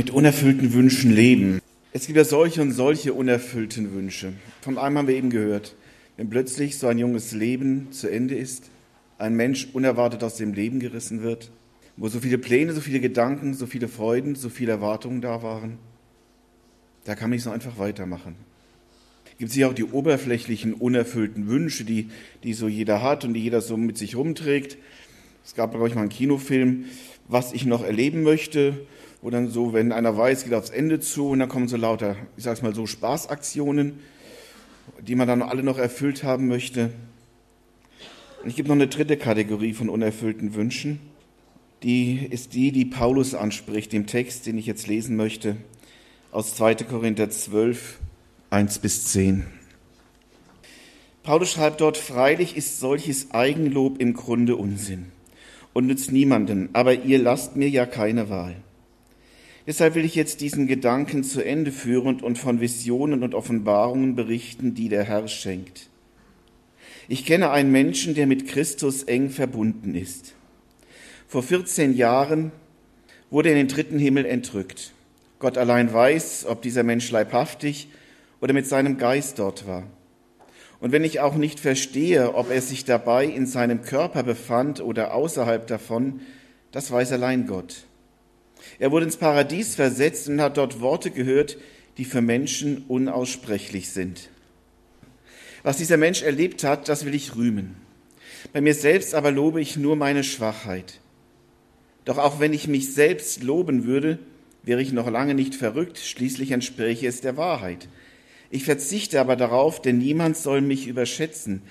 mit unerfüllten Wünschen leben. Es gibt ja solche und solche unerfüllten Wünsche. Von einem haben wir eben gehört. Wenn plötzlich so ein junges Leben zu Ende ist, ein Mensch unerwartet aus dem Leben gerissen wird, wo so viele Pläne, so viele Gedanken, so viele Freuden, so viele Erwartungen da waren, da kann man nicht so einfach weitermachen. Es gibt sicher auch die oberflächlichen, unerfüllten Wünsche, die, die so jeder hat und die jeder so mit sich rumträgt. Es gab, glaube ich, mal einen Kinofilm, was ich noch erleben möchte wo dann so, wenn einer weiß, geht aufs Ende zu und dann kommen so lauter, ich sag's mal so, Spaßaktionen, die man dann alle noch erfüllt haben möchte. Und ich gebe noch eine dritte Kategorie von unerfüllten Wünschen. Die ist die, die Paulus anspricht, dem Text, den ich jetzt lesen möchte, aus 2. Korinther 12, 1 bis 10. Paulus schreibt dort, freilich ist solches Eigenlob im Grunde Unsinn und nützt niemanden, aber ihr lasst mir ja keine Wahl. Deshalb will ich jetzt diesen Gedanken zu Ende führen und von Visionen und Offenbarungen berichten, die der Herr schenkt. Ich kenne einen Menschen, der mit Christus eng verbunden ist. Vor 14 Jahren wurde er in den dritten Himmel entrückt. Gott allein weiß, ob dieser Mensch leibhaftig oder mit seinem Geist dort war. Und wenn ich auch nicht verstehe, ob er sich dabei in seinem Körper befand oder außerhalb davon, das weiß allein Gott. Er wurde ins Paradies versetzt und hat dort Worte gehört, die für Menschen unaussprechlich sind. Was dieser Mensch erlebt hat, das will ich rühmen. Bei mir selbst aber lobe ich nur meine Schwachheit. Doch auch wenn ich mich selbst loben würde, wäre ich noch lange nicht verrückt, schließlich entspräche es der Wahrheit. Ich verzichte aber darauf, denn niemand soll mich überschätzen,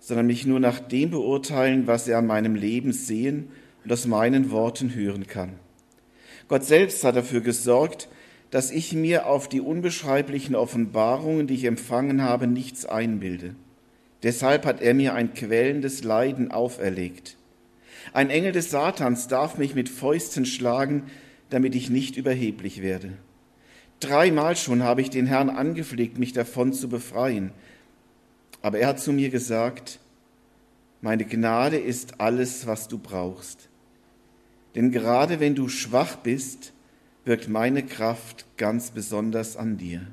sondern mich nur nach dem beurteilen, was er an meinem Leben sehen und aus meinen Worten hören kann. Gott selbst hat dafür gesorgt, dass ich mir auf die unbeschreiblichen Offenbarungen, die ich empfangen habe, nichts einbilde. Deshalb hat er mir ein quälendes Leiden auferlegt. Ein Engel des Satans darf mich mit Fäusten schlagen, damit ich nicht überheblich werde. Dreimal schon habe ich den Herrn angepflegt, mich davon zu befreien. Aber er hat zu mir gesagt, meine Gnade ist alles, was du brauchst. Denn gerade wenn du schwach bist, wirkt meine Kraft ganz besonders an dir.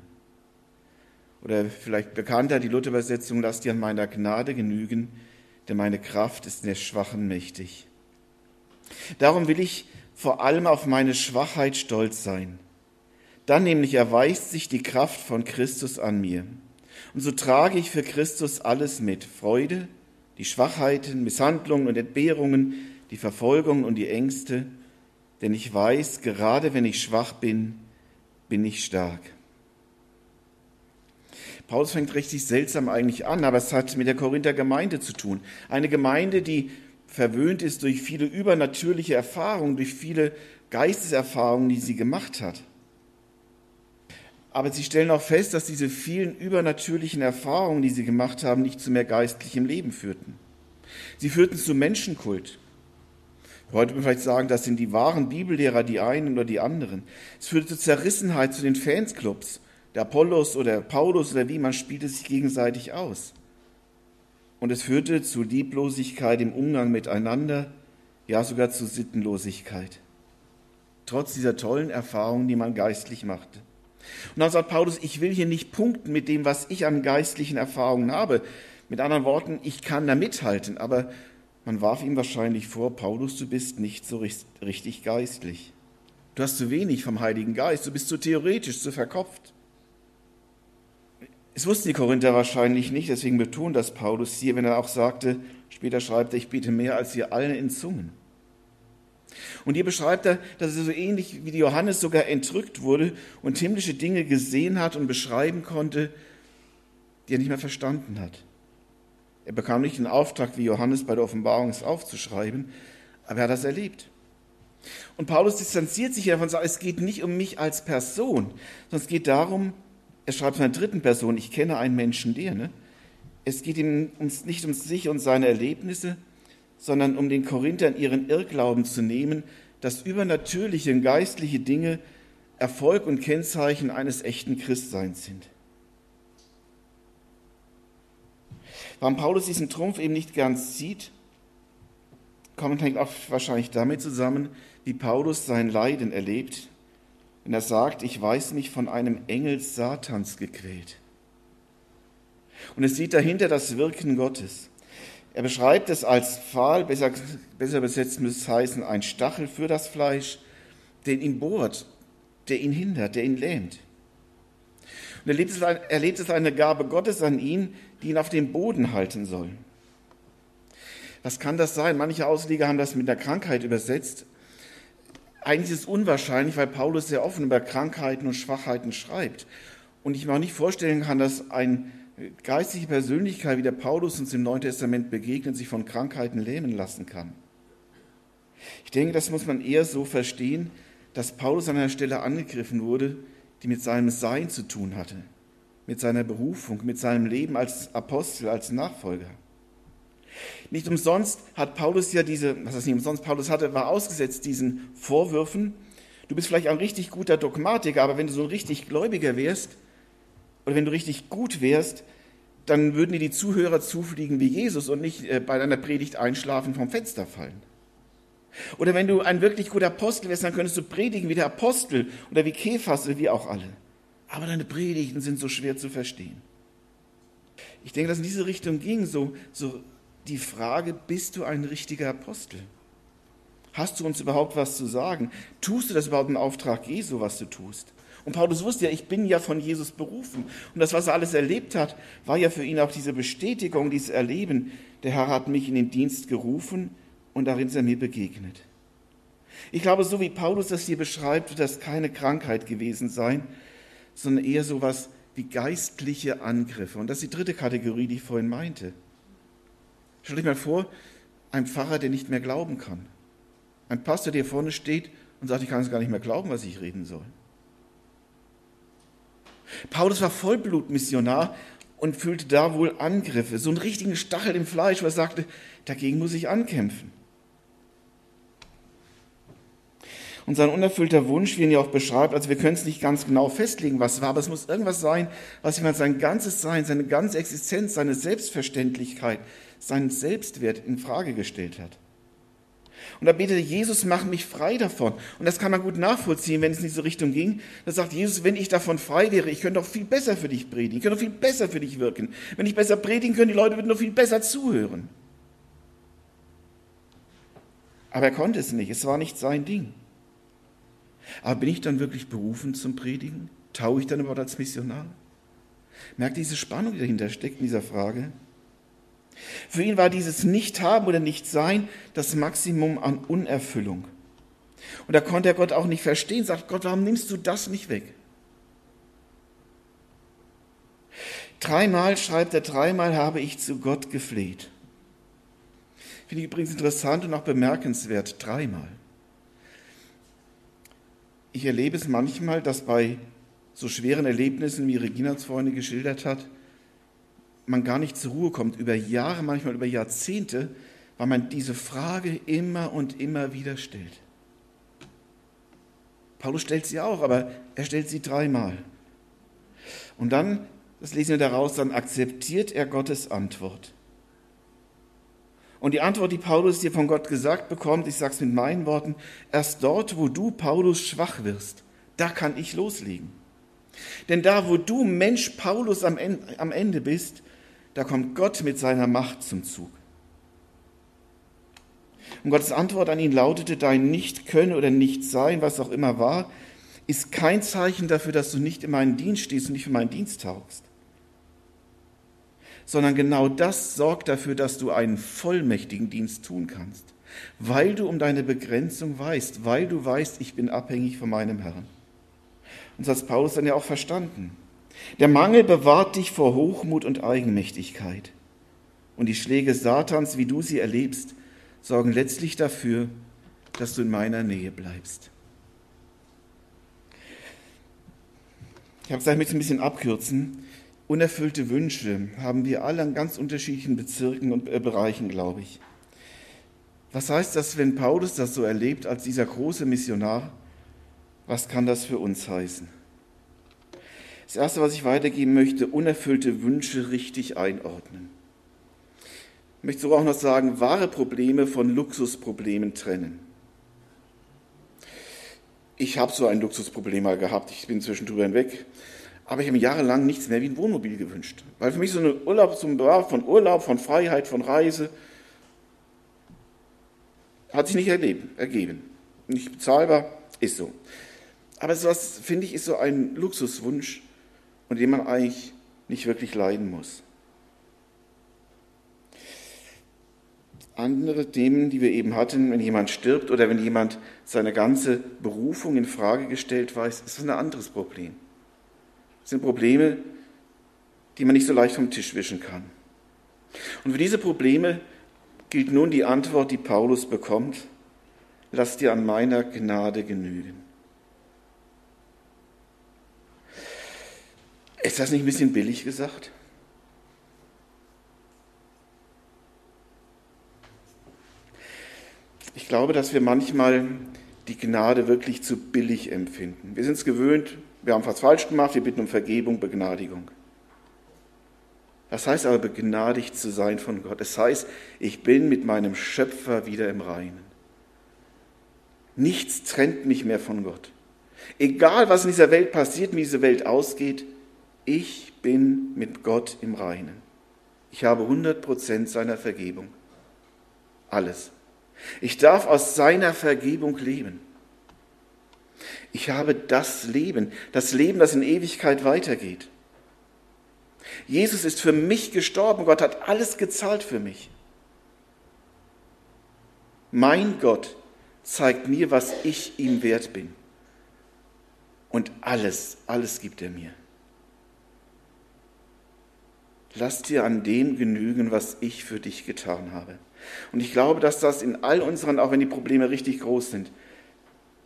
Oder vielleicht bekannter die Luther-Übersetzung, lass dir an meiner Gnade genügen, denn meine Kraft ist in der Schwachen mächtig. Darum will ich vor allem auf meine Schwachheit stolz sein. Dann nämlich erweist sich die Kraft von Christus an mir. Und so trage ich für Christus alles mit. Freude, die Schwachheiten, Misshandlungen und Entbehrungen, die Verfolgung und die Ängste, denn ich weiß, gerade wenn ich schwach bin, bin ich stark. Paulus fängt richtig seltsam eigentlich an, aber es hat mit der Korinther Gemeinde zu tun. Eine Gemeinde, die verwöhnt ist durch viele übernatürliche Erfahrungen, durch viele Geisteserfahrungen, die sie gemacht hat. Aber sie stellen auch fest, dass diese vielen übernatürlichen Erfahrungen, die sie gemacht haben, nicht zu mehr geistlichem Leben führten. Sie führten zu Menschenkult. Heute würde man vielleicht sagen, das sind die wahren Bibellehrer, die einen oder die anderen. Es führte zur Zerrissenheit zu den Fansclubs. Der Apollos oder Paulus oder wie, man spielte sich gegenseitig aus. Und es führte zu Lieblosigkeit im Umgang miteinander, ja sogar zu Sittenlosigkeit. Trotz dieser tollen Erfahrungen, die man geistlich machte. Und dann sagt Paulus, ich will hier nicht punkten mit dem, was ich an geistlichen Erfahrungen habe. Mit anderen Worten, ich kann da mithalten, aber man warf ihm wahrscheinlich vor, Paulus, du bist nicht so richtig geistlich. Du hast zu wenig vom Heiligen Geist, du bist zu theoretisch, zu verkopft. Es wussten die Korinther wahrscheinlich nicht, deswegen betont das Paulus hier, wenn er auch sagte, später schreibt er, ich bete mehr als ihr allen in Zungen. Und hier beschreibt er, dass er so ähnlich wie Johannes sogar entrückt wurde und himmlische Dinge gesehen hat und beschreiben konnte, die er nicht mehr verstanden hat. Er bekam nicht den Auftrag, wie Johannes bei der Offenbarung es aufzuschreiben, aber er hat das erlebt. Und Paulus distanziert sich davon und sagt, es geht nicht um mich als Person, sondern es geht darum, er schreibt von einer dritten Person, ich kenne einen Menschen, der, ne? Es geht ihm nicht um sich und seine Erlebnisse, sondern um den Korinthern ihren Irrglauben zu nehmen, dass übernatürliche und geistliche Dinge Erfolg und Kennzeichen eines echten Christseins sind. Warum Paulus diesen Trumpf eben nicht ganz sieht, kommt hängt auch wahrscheinlich damit zusammen, wie Paulus sein Leiden erlebt wenn er sagt, ich weiß mich von einem Engel Satans gequält. Und es sieht dahinter das Wirken Gottes. Er beschreibt es als Pfahl, besser, besser übersetzt müsste es heißen, ein Stachel für das Fleisch, der ihn bohrt, der ihn hindert, der ihn lähmt. Und er erlebt es, es eine Gabe Gottes an ihn, die ihn auf dem Boden halten soll. Was kann das sein? Manche Ausleger haben das mit der Krankheit übersetzt. Eigentlich ist es unwahrscheinlich, weil Paulus sehr offen über Krankheiten und Schwachheiten schreibt. Und ich mir auch nicht vorstellen kann, dass ein geistige Persönlichkeit wie der Paulus uns im Neuen Testament begegnet, sich von Krankheiten lähmen lassen kann. Ich denke, das muss man eher so verstehen, dass Paulus an einer Stelle angegriffen wurde, die mit seinem Sein zu tun hatte, mit seiner Berufung, mit seinem Leben als Apostel, als Nachfolger. Nicht umsonst hat Paulus ja diese, was heißt nicht umsonst, Paulus hatte, war ausgesetzt diesen Vorwürfen. Du bist vielleicht ein richtig guter Dogmatiker, aber wenn du so ein richtig Gläubiger wärst, oder wenn du richtig gut wärst, dann würden dir die Zuhörer zufliegen wie Jesus und nicht äh, bei deiner Predigt einschlafen vom Fenster fallen. Oder wenn du ein wirklich guter Apostel wärst, dann könntest du predigen wie der Apostel oder wie Kephas oder wie auch alle. Aber deine Predigten sind so schwer zu verstehen. Ich denke, dass in diese Richtung ging so, so die Frage, bist du ein richtiger Apostel? Hast du uns überhaupt was zu sagen? Tust du das überhaupt im Auftrag Jesu, was du tust? Und Paulus wusste ja, ich bin ja von Jesus berufen. Und das, was er alles erlebt hat, war ja für ihn auch diese Bestätigung, dieses Erleben. Der Herr hat mich in den Dienst gerufen und darin ist er mir begegnet. Ich glaube, so wie Paulus das hier beschreibt, wird das keine Krankheit gewesen sein, sondern eher so etwas wie geistliche Angriffe. Und das ist die dritte Kategorie, die ich vorhin meinte. Stell dich mal vor, ein Pfarrer, der nicht mehr glauben kann. Ein Pastor, der vorne steht und sagt, ich kann es gar nicht mehr glauben, was ich reden soll. Paulus war Vollblutmissionar und fühlte da wohl Angriffe, so einen richtigen Stachel im Fleisch, er sagte, dagegen muss ich ankämpfen. Und sein unerfüllter Wunsch, wie er ihn ja auch beschreibt, also wir können es nicht ganz genau festlegen, was war, aber es muss irgendwas sein, was jemand sein ganzes Sein, seine ganze Existenz, seine Selbstverständlichkeit, seinen Selbstwert in Frage gestellt hat. Und da betete Jesus, mach mich frei davon. Und das kann man gut nachvollziehen, wenn es in diese Richtung ging. Da sagt Jesus, wenn ich davon frei wäre, ich könnte doch viel besser für dich predigen, ich könnte doch viel besser für dich wirken. Wenn ich besser predigen könnte, die Leute würden doch viel besser zuhören. Aber er konnte es nicht, es war nicht sein Ding. Aber bin ich dann wirklich berufen zum Predigen? Taue ich dann überhaupt als Missionar? Merkt diese Spannung, die dahinter steckt in dieser Frage? Für ihn war dieses Nicht-Haben oder Nicht-Sein das Maximum an Unerfüllung. Und da konnte er Gott auch nicht verstehen, sagt Gott, warum nimmst du das nicht weg? Dreimal schreibt er, dreimal habe ich zu Gott gefleht. Finde ich übrigens interessant und auch bemerkenswert, dreimal. Ich erlebe es manchmal, dass bei so schweren Erlebnissen, wie Regina es vorhin geschildert hat, man gar nicht zur Ruhe kommt, über Jahre, manchmal über Jahrzehnte, weil man diese Frage immer und immer wieder stellt. Paulus stellt sie auch, aber er stellt sie dreimal. Und dann, das lesen wir daraus, dann akzeptiert er Gottes Antwort. Und die Antwort, die Paulus dir von Gott gesagt bekommt, ich sage es mit meinen Worten, erst dort, wo du, Paulus, schwach wirst, da kann ich loslegen. Denn da, wo du, Mensch Paulus, am Ende bist, da kommt Gott mit seiner Macht zum Zug. Und Gottes Antwort an ihn lautete, dein Nicht-Können oder Nicht-Sein, was auch immer war, ist kein Zeichen dafür, dass du nicht in meinen Dienst stehst und nicht für meinen Dienst taugst. Sondern genau das sorgt dafür, dass du einen vollmächtigen Dienst tun kannst. Weil du um deine Begrenzung weißt, weil du weißt, ich bin abhängig von meinem Herrn. Und das hat Paulus dann ja auch verstanden. Der Mangel bewahrt dich vor Hochmut und Eigenmächtigkeit. Und die Schläge Satans, wie du sie erlebst, sorgen letztlich dafür, dass du in meiner Nähe bleibst. Ich habe es ein bisschen abkürzen. Unerfüllte Wünsche haben wir alle an ganz unterschiedlichen Bezirken und äh, Bereichen, glaube ich. Was heißt das, wenn Paulus das so erlebt als dieser große Missionar? Was kann das für uns heißen? Das Erste, was ich weitergeben möchte, unerfüllte Wünsche richtig einordnen. Ich möchte so auch noch sagen, wahre Probleme von Luxusproblemen trennen. ich habe so ein Luxusproblem mal gehabt, ich bin zwischendurch hinweg, aber ich habe mir jahrelang nichts mehr wie ein Wohnmobil gewünscht. Weil für mich so ein Urlaub, so ein von Urlaub, von Freiheit, von Reise, hat sich nicht erleben, ergeben. Nicht bezahlbar, ist so. Aber sowas, finde ich, ist so ein Luxuswunsch, unter dem man eigentlich nicht wirklich leiden muss. Andere Themen, die wir eben hatten, wenn jemand stirbt oder wenn jemand seine ganze Berufung in Frage gestellt weiß, ist das ein anderes Problem. Sind Probleme, die man nicht so leicht vom Tisch wischen kann. Und für diese Probleme gilt nun die Antwort, die Paulus bekommt, lass dir an meiner Gnade genügen. Ist das nicht ein bisschen billig gesagt? Ich glaube, dass wir manchmal die Gnade wirklich zu billig empfinden. Wir sind es gewöhnt, wir haben was falsch gemacht, wir bitten um Vergebung, Begnadigung. Das heißt aber, begnadigt zu sein von Gott. Das heißt, ich bin mit meinem Schöpfer wieder im Reinen. Nichts trennt mich mehr von Gott. Egal, was in dieser Welt passiert, wie diese Welt ausgeht, ich bin mit Gott im Reinen. Ich habe 100% seiner Vergebung. Alles. Ich darf aus seiner Vergebung leben. Ich habe das Leben, das Leben, das in Ewigkeit weitergeht. Jesus ist für mich gestorben. Gott hat alles gezahlt für mich. Mein Gott zeigt mir, was ich ihm wert bin. Und alles, alles gibt er mir. Lass dir an dem genügen, was ich für dich getan habe. Und ich glaube, dass das in all unseren, auch wenn die Probleme richtig groß sind,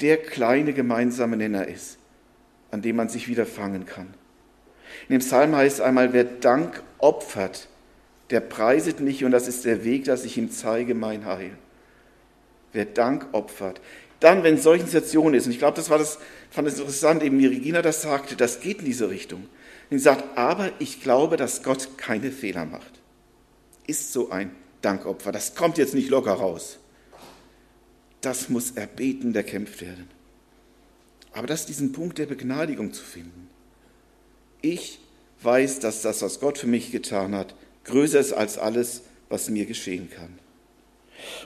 der kleine gemeinsame Nenner ist, an dem man sich wieder fangen kann. In dem Psalm heißt es einmal, wer Dank opfert, der preiset mich und das ist der Weg, dass ich ihm zeige mein Heil. Wer Dank opfert. Dann, wenn solche Situationen ist, und ich glaube, das war das, fand es interessant, eben wie Regina das sagte, das geht in diese Richtung. Und sie sagt, aber ich glaube, dass Gott keine Fehler macht. Ist so ein Dankopfer. Das kommt jetzt nicht locker raus. Das muss erbeten, erkämpft werden. Aber das ist diesen Punkt der Begnadigung zu finden. Ich weiß, dass das, was Gott für mich getan hat, größer ist als alles, was mir geschehen kann.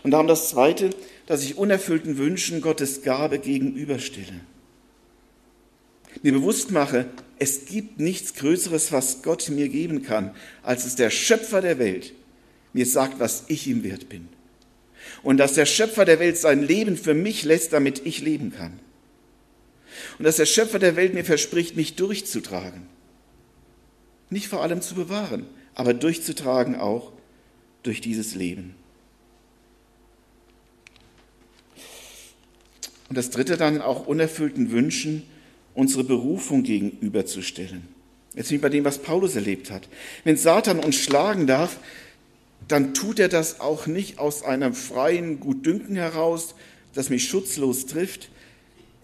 Und darum das Zweite, dass ich unerfüllten Wünschen Gottes Gabe gegenüberstelle. Mir bewusst mache, es gibt nichts Größeres, was Gott mir geben kann, als es der Schöpfer der Welt mir sagt, was ich ihm wert bin. Und dass der Schöpfer der Welt sein Leben für mich lässt, damit ich leben kann. Und dass der Schöpfer der Welt mir verspricht, mich durchzutragen. Nicht vor allem zu bewahren, aber durchzutragen auch durch dieses Leben. Und das dritte dann auch unerfüllten Wünschen unsere Berufung gegenüberzustellen. Jetzt nicht bei dem, was Paulus erlebt hat. Wenn Satan uns schlagen darf, dann tut er das auch nicht aus einem freien Gutdünken heraus, das mich schutzlos trifft.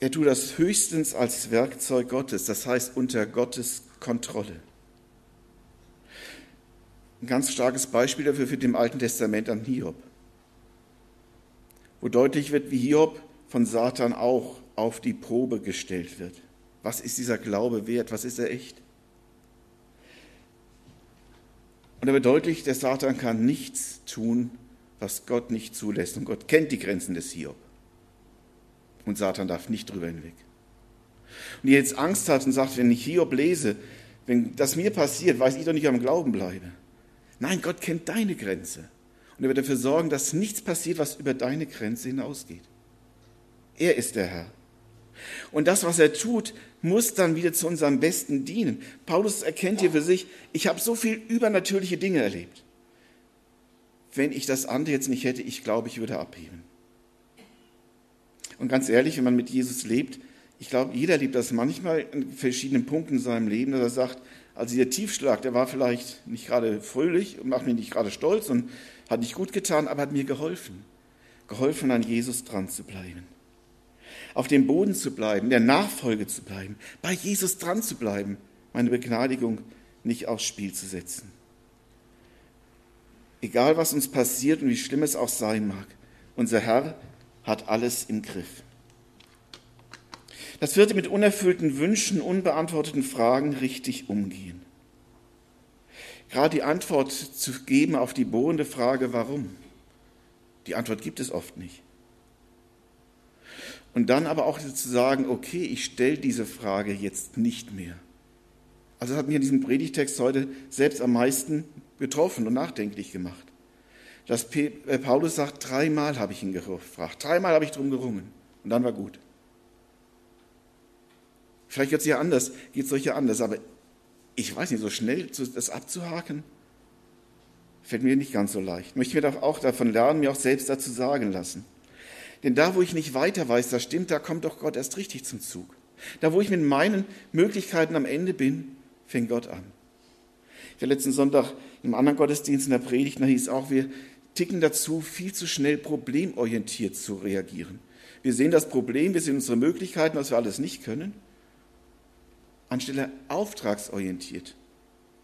Er tut das höchstens als Werkzeug Gottes, das heißt unter Gottes Kontrolle. Ein ganz starkes Beispiel dafür für dem Alten Testament an Hiob, wo deutlich wird, wie Hiob von Satan auch auf die Probe gestellt wird. Was ist dieser Glaube wert? Was ist er echt? Und er wird deutlich, der Satan kann nichts tun, was Gott nicht zulässt. Und Gott kennt die Grenzen des Hiob. Und Satan darf nicht drüber hinweg. Und ihr jetzt Angst hat und sagt, wenn ich Hiob lese, wenn das mir passiert, weiß ich doch nicht, am Glauben bleibe. Nein, Gott kennt deine Grenze. Und er wird dafür sorgen, dass nichts passiert, was über deine Grenze hinausgeht. Er ist der Herr. Und das, was er tut, muss dann wieder zu unserem Besten dienen. Paulus erkennt hier für sich, ich habe so viel übernatürliche Dinge erlebt. Wenn ich das andere jetzt nicht hätte, ich glaube, ich würde abheben. Und ganz ehrlich, wenn man mit Jesus lebt, ich glaube, jeder liebt das manchmal in verschiedenen Punkten in seinem Leben, dass er sagt, also der Tiefschlag, der war vielleicht nicht gerade fröhlich und macht mich nicht gerade stolz und hat nicht gut getan, aber hat mir geholfen. Geholfen, an Jesus dran zu bleiben auf dem Boden zu bleiben, der Nachfolge zu bleiben, bei Jesus dran zu bleiben, meine Begnadigung nicht aufs Spiel zu setzen. Egal was uns passiert und wie schlimm es auch sein mag, unser Herr hat alles im Griff. Das vierte mit unerfüllten Wünschen, unbeantworteten Fragen richtig umgehen. Gerade die Antwort zu geben auf die bohrende Frage, warum? Die Antwort gibt es oft nicht. Und dann aber auch zu sagen, okay, ich stelle diese Frage jetzt nicht mehr. Also das hat mich in diesem Predigtext heute selbst am meisten getroffen und nachdenklich gemacht. Dass äh, Paulus sagt, dreimal habe ich ihn gefragt, dreimal habe ich drum gerungen und dann war gut. Vielleicht wird es ja anders, geht es euch ja anders, aber ich weiß nicht, so schnell das abzuhaken, fällt mir nicht ganz so leicht. Ich möchte mir auch davon lernen, mir auch selbst dazu sagen lassen. Denn da, wo ich nicht weiter weiß, das stimmt, da kommt doch Gott erst richtig zum Zug. Da, wo ich mit meinen Möglichkeiten am Ende bin, fängt Gott an. Ich war letzten Sonntag im anderen Gottesdienst in der Predigt, da hieß auch, wir ticken dazu, viel zu schnell problemorientiert zu reagieren. Wir sehen das Problem, wir sehen unsere Möglichkeiten, was wir alles nicht können, anstelle auftragsorientiert.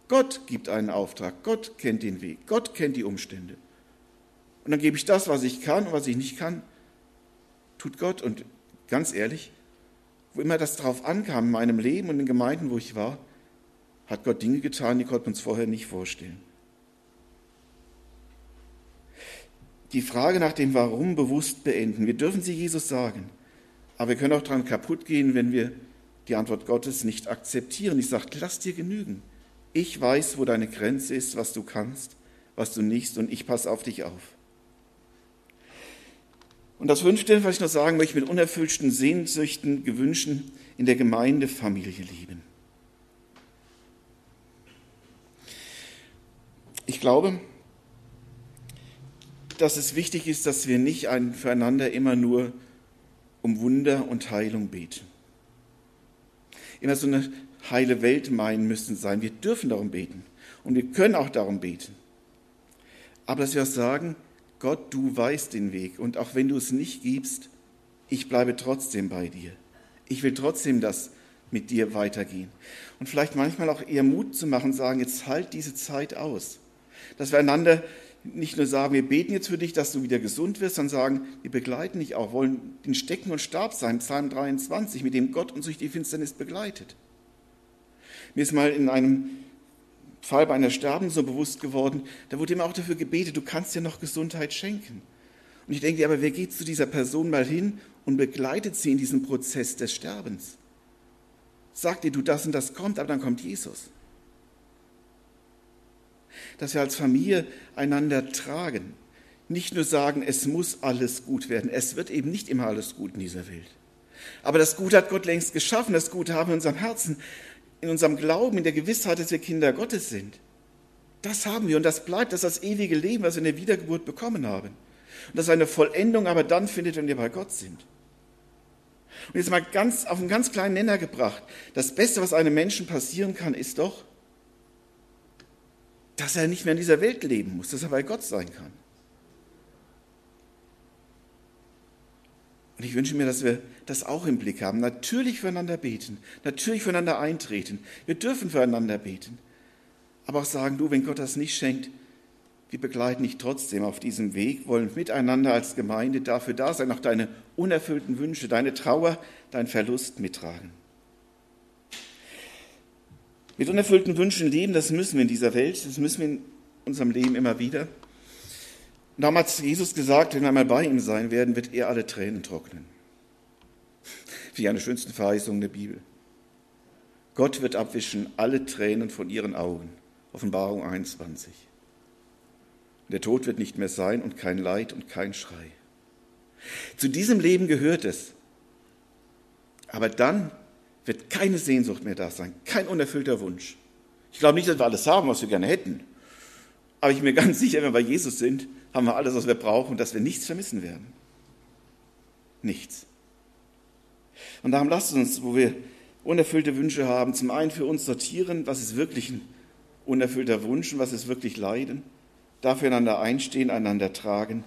Gott gibt einen Auftrag, Gott kennt den Weg, Gott kennt die Umstände. Und dann gebe ich das, was ich kann und was ich nicht kann, tut Gott. Und ganz ehrlich, wo immer das drauf ankam in meinem Leben und in den Gemeinden, wo ich war, hat Gott Dinge getan, die konnten wir uns vorher nicht vorstellen. Die Frage nach dem Warum bewusst beenden. Wir dürfen sie Jesus sagen, aber wir können auch daran kaputt gehen, wenn wir die Antwort Gottes nicht akzeptieren. Ich sage, lass dir genügen. Ich weiß, wo deine Grenze ist, was du kannst, was du nicht, und ich passe auf dich auf. Und das Fünfte, was ich noch sagen möchte, mit unerfüllten Sehnsüchten, Gewünschen in der Gemeindefamilie lieben. Ich glaube, dass es wichtig ist, dass wir nicht füreinander immer nur um Wunder und Heilung beten. Immer so eine heile Welt meinen müssen sein. Wir dürfen darum beten und wir können auch darum beten. Aber dass wir auch sagen, Gott, du weißt den Weg und auch wenn du es nicht gibst, ich bleibe trotzdem bei dir. Ich will trotzdem das mit dir weitergehen. Und vielleicht manchmal auch eher Mut zu machen, sagen, jetzt halt diese Zeit aus. Dass wir einander nicht nur sagen, wir beten jetzt für dich, dass du wieder gesund wirst, sondern sagen, wir begleiten dich auch, wollen den Stecken und Stab sein, Psalm 23, mit dem Gott uns durch die Finsternis begleitet. Mir ist mal in einem Fall bei einer Sterben so bewusst geworden, da wurde ihm auch dafür gebetet, du kannst dir noch Gesundheit schenken. Und ich denke, aber wer geht zu dieser Person mal hin und begleitet sie in diesem Prozess des Sterbens? Sagt ihr, du das und das kommt, aber dann kommt Jesus. Dass wir als Familie einander tragen. Nicht nur sagen, es muss alles gut werden. Es wird eben nicht immer alles gut in dieser Welt. Aber das Gute hat Gott längst geschaffen. Das Gute haben wir in unserem Herzen in unserem Glauben, in der Gewissheit, dass wir Kinder Gottes sind. Das haben wir und das bleibt, das ist das ewige Leben, was wir in der Wiedergeburt bekommen haben. Und das ist eine Vollendung aber dann findet, wenn wir bei Gott sind. Und jetzt mal ganz auf einen ganz kleinen Nenner gebracht. Das Beste, was einem Menschen passieren kann, ist doch, dass er nicht mehr in dieser Welt leben muss, dass er bei Gott sein kann. Und ich wünsche mir, dass wir das auch im Blick haben. Natürlich füreinander beten, natürlich füreinander eintreten. Wir dürfen füreinander beten. Aber auch sagen, du, wenn Gott das nicht schenkt, wir begleiten dich trotzdem auf diesem Weg, wollen miteinander als Gemeinde dafür da sein, auch deine unerfüllten Wünsche, deine Trauer, deinen Verlust mittragen. Mit unerfüllten Wünschen leben, das müssen wir in dieser Welt, das müssen wir in unserem Leben immer wieder. Damals hat Jesus gesagt, wenn wir einmal bei ihm sein werden, wird er alle Tränen trocknen. Wie eine schönsten Verheißungen der Bibel. Gott wird abwischen alle Tränen von ihren Augen. Offenbarung 21. Der Tod wird nicht mehr sein und kein Leid und kein Schrei. Zu diesem Leben gehört es. Aber dann wird keine Sehnsucht mehr da sein, kein unerfüllter Wunsch. Ich glaube nicht, dass wir alles haben, was wir gerne hätten. Aber ich bin mir ganz sicher, wenn wir bei Jesus sind, haben wir alles, was wir brauchen dass wir nichts vermissen werden. Nichts. Und darum lasst uns, wo wir unerfüllte Wünsche haben, zum einen für uns sortieren, was ist wirklich ein unerfüllter Wunsch und was ist wirklich Leiden, dafür einander einstehen, einander tragen,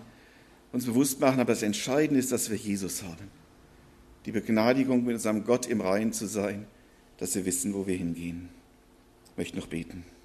uns bewusst machen, aber das Entscheidende ist, dass wir Jesus haben. Die Begnadigung mit unserem Gott im Reinen zu sein, dass wir wissen, wo wir hingehen. Ich möchte noch beten.